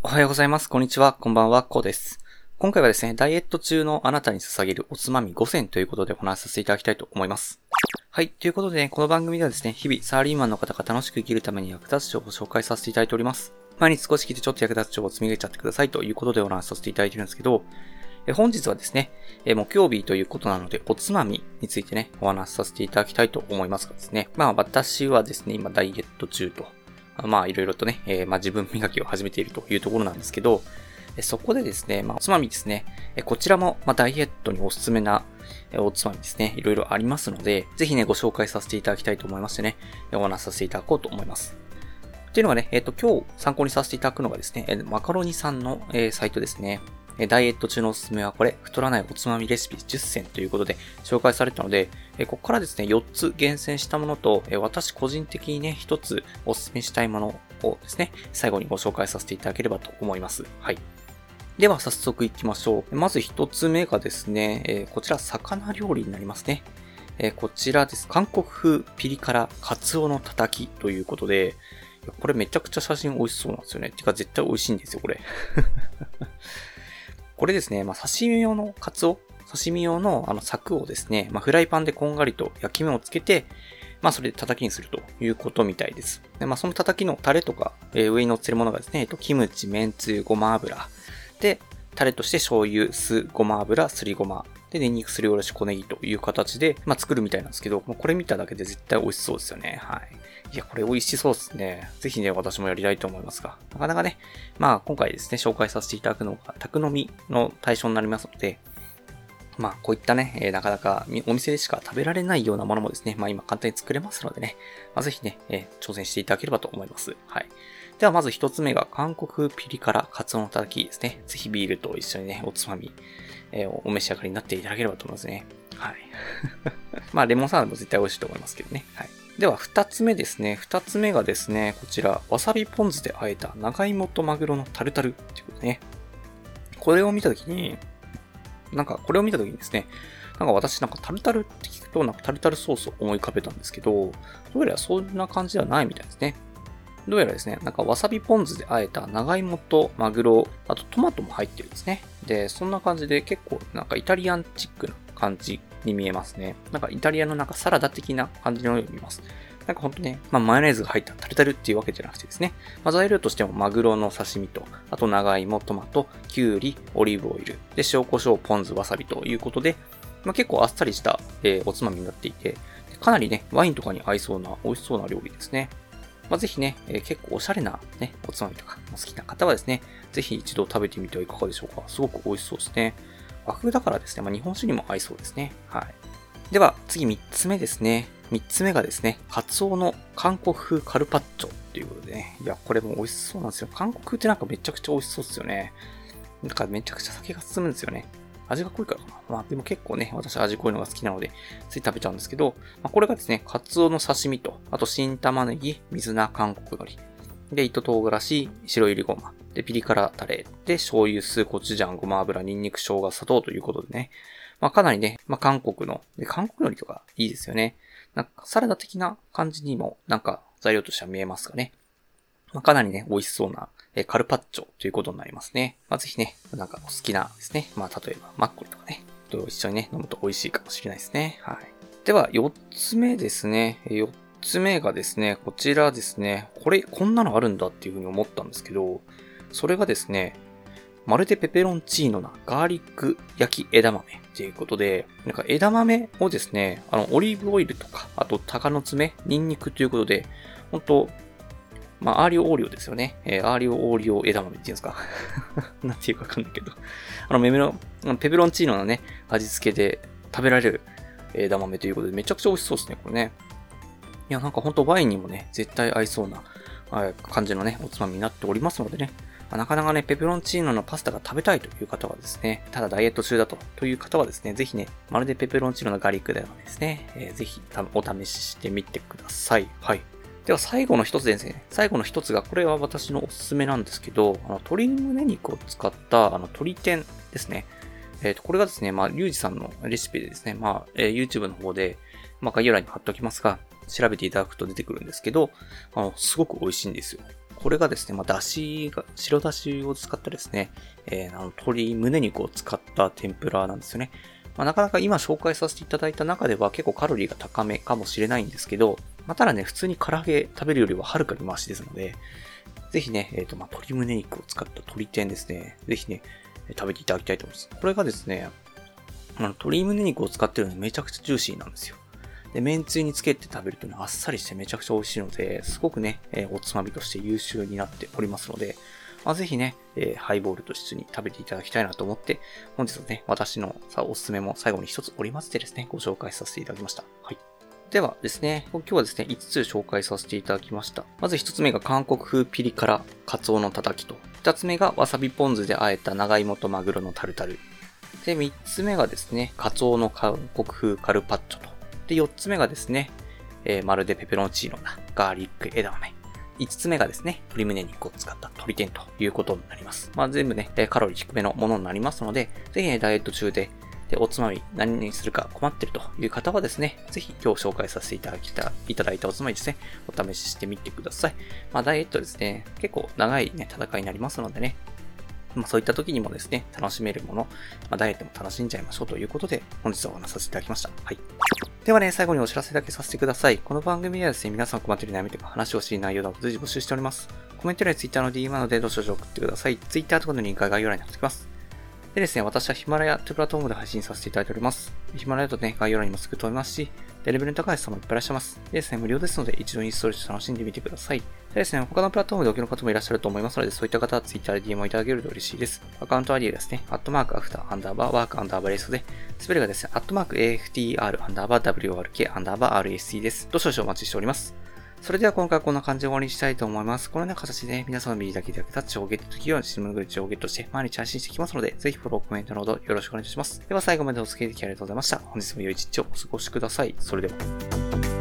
おはようございます。こんにちは。こんばんは。こうです。今回はですね、ダイエット中のあなたに捧げるおつまみ5選ということでお話しさせていただきたいと思います。はい。ということで、ね、この番組ではですね、日々サラリーマンの方が楽しく生きるために役立つ情報を紹介させていただいております。毎日少し聞いてちょっと役立つ情報を積み上げちゃってくださいということでお話しさせていただいてるんですけど、え本日はですね、え木曜日ということなので、おつまみについてね、お話しさせていただきたいと思いますがですね。まあ私はですね、今ダイエット中とまあいろいろとね、えー、まあ自分磨きを始めているというところなんですけど、そこでですね、まあおつまみですね、こちらもまあダイエットにおすすめなおつまみですね、いろいろありますので、ぜひね、ご紹介させていただきたいと思いましてね、お話しさせていただこうと思います。っていうのがね、えっ、ー、と、今日参考にさせていただくのがですね、マカロニさんの、えー、サイトですね。ダイエット中のおすすめはこれ、太らないおつまみレシピ10選ということで紹介されたので、ここからですね、4つ厳選したものと、私個人的にね、1つおすすめしたいものをですね、最後にご紹介させていただければと思います。はい。では早速行きましょう。まず1つ目がですね、こちら魚料理になりますね。こちらです。韓国風ピリ辛カツオのたたきということで、これめちゃくちゃ写真美味しそうなんですよね。てか絶対美味しいんですよ、これ。これですね、まあ、刺身用のカツオ、刺身用のあの柵をですね、まあ、フライパンでこんがりと焼き目をつけて、まあ、それで叩きにするということみたいです。でまあ、その叩きのタレとか、えー、上に乗ってるものがですね、えっと、キムチ、めんつゆ、ごま油。で、タレとして醤油、酢、ごま油、すりごま。で、ニンニクすりおろし小ネギという形で、まあ、作るみたいなんですけど、もうこれ見ただけで絶対美味しそうですよね。はい。いや、これ美味しそうですね。ぜひね、私もやりたいと思いますが。なかなかね、まあ、今回ですね、紹介させていただくのが、宅飲みの対象になりますので、まあ、こういったね、えー、なかなかお店でしか食べられないようなものもですね、まあ今簡単に作れますのでね、まあ、ぜひね、えー、挑戦していただければと思います。はい。ではまず一つ目が韓国ピリ辛カツオのたたきですね。ぜひビールと一緒にね、おつまみ、えー、お召し上がりになっていただければと思いますね。はい。まあ、レモンサラダも絶対美味しいと思いますけどね。はい。では、二つ目ですね。二つ目がですね、こちら、わさびポン酢で和えた長芋とマグロのタルタルっていうことね。これを見たときに、なんか、これを見たときにですね、なんか私なんかタルタルって聞くと、なんかタルタルソースを思い浮かべたんですけど、どうやらそんな感じではないみたいですね。どうやらですね、なんかわさびポン酢で和えた長芋とマグロ、あとトマトも入ってるんですね。で、そんな感じで結構なんかイタリアンチックな感じに見えますね。なんかイタリアのなんかサラダ的な感じのように見えます。なんかほんとね、まあマヨネーズが入ったタルタルっていうわけじゃなくてですね、まあ材料としてもマグロの刺身と、あと長芋、トマト、きゅうり、オリーブオイル、で塩コショウ、ポン酢、わさびということで、まあ結構あっさりした、えー、おつまみになっていて、かなりね、ワインとかに合いそうな美味しそうな料理ですね。まあ、ぜひね、えー、結構おしゃれなね、おつまみとか好きな方はですね、ぜひ一度食べてみてはいかがでしょうか。すごく美味しそうですね。和風だからですね、まあ、日本酒にも合いそうですね。はい。では、次3つ目ですね。3つ目がですね、カツオの韓国風カルパッチョっていうことでね。いや、これも美味しそうなんですよ。韓国風ってなんかめちゃくちゃ美味しそうですよね。なんかめちゃくちゃ酒が進むんですよね。味が濃いからかな。まあでも結構ね、私味濃いのが好きなので、つい食べちゃうんですけど、まあ、これがですね、カツオの刺身と、あと新玉ねぎ、水菜、韓国海苔。で、糸唐辛子、白いりごま。で、ピリ辛タレ。で、醤油、酢、コチュジャン、ごま油、ニンニク、生姜、砂糖ということでね。まあかなりね、まあ韓国の、で韓国海苔とかいいですよね。なんかサラダ的な感じにも、なんか材料としては見えますかね。まあ、かなりね、美味しそうな、えカルパッチョということになりますね。まあ、ぜひね、なんかお好きなですね。まあ、例えばマッコリとかね、と一緒にね、飲むと美味しいかもしれないですね。はい。では、4つ目ですね。4つ目がですね、こちらですね。これ、こんなのあるんだっていうふうに思ったんですけど、それがですね、まるでペペロンチーノなガーリック焼き枝豆っていうことで、なんか枝豆をですね、あの、オリーブオイルとか、あと鷹の爪、ニンニクということで、本当まあ、アーリオオーリオですよね。えー、アーリオオーリオ枝豆っていうんですか。なんていうかわかんないけど。あの、メメロ、ペペロンチーノのね、味付けで食べられる枝豆ということで、めちゃくちゃ美味しそうですね、これね。いや、なんかほんとワインにもね、絶対合いそうな感じのね、おつまみになっておりますのでね。なかなかね、ペペロンチーノのパスタが食べたいという方はですね、ただダイエット中だと、という方はですね、ぜひね、まるでペペロンチーノのガーリック枝豆ですね、えー、ぜひお試ししてみてください。はい。では最後の一つですね。最後の一つが、これは私のおすすめなんですけど、あの鶏胸肉を使ったあの鶏天ですね。えっ、ー、と、これがですね、まあ、リュウジさんのレシピでですね、まあ、えー、YouTube の方で、まあ、概要欄に貼っておきますが、調べていただくと出てくるんですけど、あの、すごく美味しいんですよ。これがですね、まあ、だしが、白だしを使ったですね、えー、あの鶏胸肉を使った天ぷらなんですよね。まあ、なかなか今紹介させていただいた中では結構カロリーが高めかもしれないんですけど、まあ、ただね、普通に唐揚げ食べるよりははるかにマシですので、ぜひね、えっ、ー、と、まあ、鶏胸肉を使った鶏天ですね、ぜひね、食べていただきたいと思います。これがですね、あの鶏胸肉を使ってるのでめちゃくちゃジューシーなんですよ。で、麺つゆにつけて食べるとね、あっさりしてめちゃくちゃ美味しいので、すごくね、えー、おつまみとして優秀になっておりますので、まあ、ぜひね、えー、ハイボールと一緒に食べていただきたいなと思って、本日はね、私のさおすすめも最後に一つ織り交ぜてですね、ご紹介させていただきました。はい。ではですね、今日はですね、5つ紹介させていただきました。まず1つ目が韓国風ピリ辛カツオのたたきと、2つ目がわさびポン酢で和えた長芋とマグロのタルタル。で、3つ目がですね、カツオの韓国風カルパッチョと。で、4つ目がですね、えー、まるでペペロンチーノなガーリック枝豆。5つ目がですね、鶏胸肉を使った鶏天ということになります。まあ全部ね、カロリー低めのものになりますので、ぜひね、ダイエット中で、で、おつまみ何にするか困ってるという方はですね、ぜひ今日紹介させていただきた、いただいたおつまみですね、お試ししてみてください。まあダイエットですね、結構長いね、戦いになりますのでね、まあ、そういった時にもですね、楽しめるもの、まあ、ダイエットも楽しんじゃいましょうということで、本日はお話しさせていただきました。はい。ではね、最後にお知らせだけさせてください。この番組ではですね、皆さん困っている悩みとか話をしい内容など随時募集しております。コメント欄や Twitter の DM などでどしどし送ってください。Twitter とかのリンクは概要欄に貼っておきます。でですね、私はヒマラヤというプラットフォームで配信させていただいております。ヒマラヤとね、概要欄にもすぐ飛べますし、レベルの高い人もいっぱいいらっしゃいます。でですね、無料ですので一度インストールして楽しんでみてください。でですね、他のプラットフォームでお聞きの方もいらっしゃると思いますので、そういった方は Twitter で DM をいただけると嬉しいです。アカウント ID ですね、アットマークアフターアンダーバーワークアンダーバーレースで、スペルがですね、アットマーク AFTR アンダーバー WRK アンダーバー RSC です。どしどしお待ちしております。それでは今回はこんな感じで終わりにしたいと思います。このような形で、ね皆様の右だけで役立つ情報をゲットできるように、シムグッズをゲットして毎日配信していきますので、ぜひフォロー、コメントなどよろしくお願いします。では最後までお付き合いいただきありがとうございました。本日も良い一日をお過ごしください。それでは。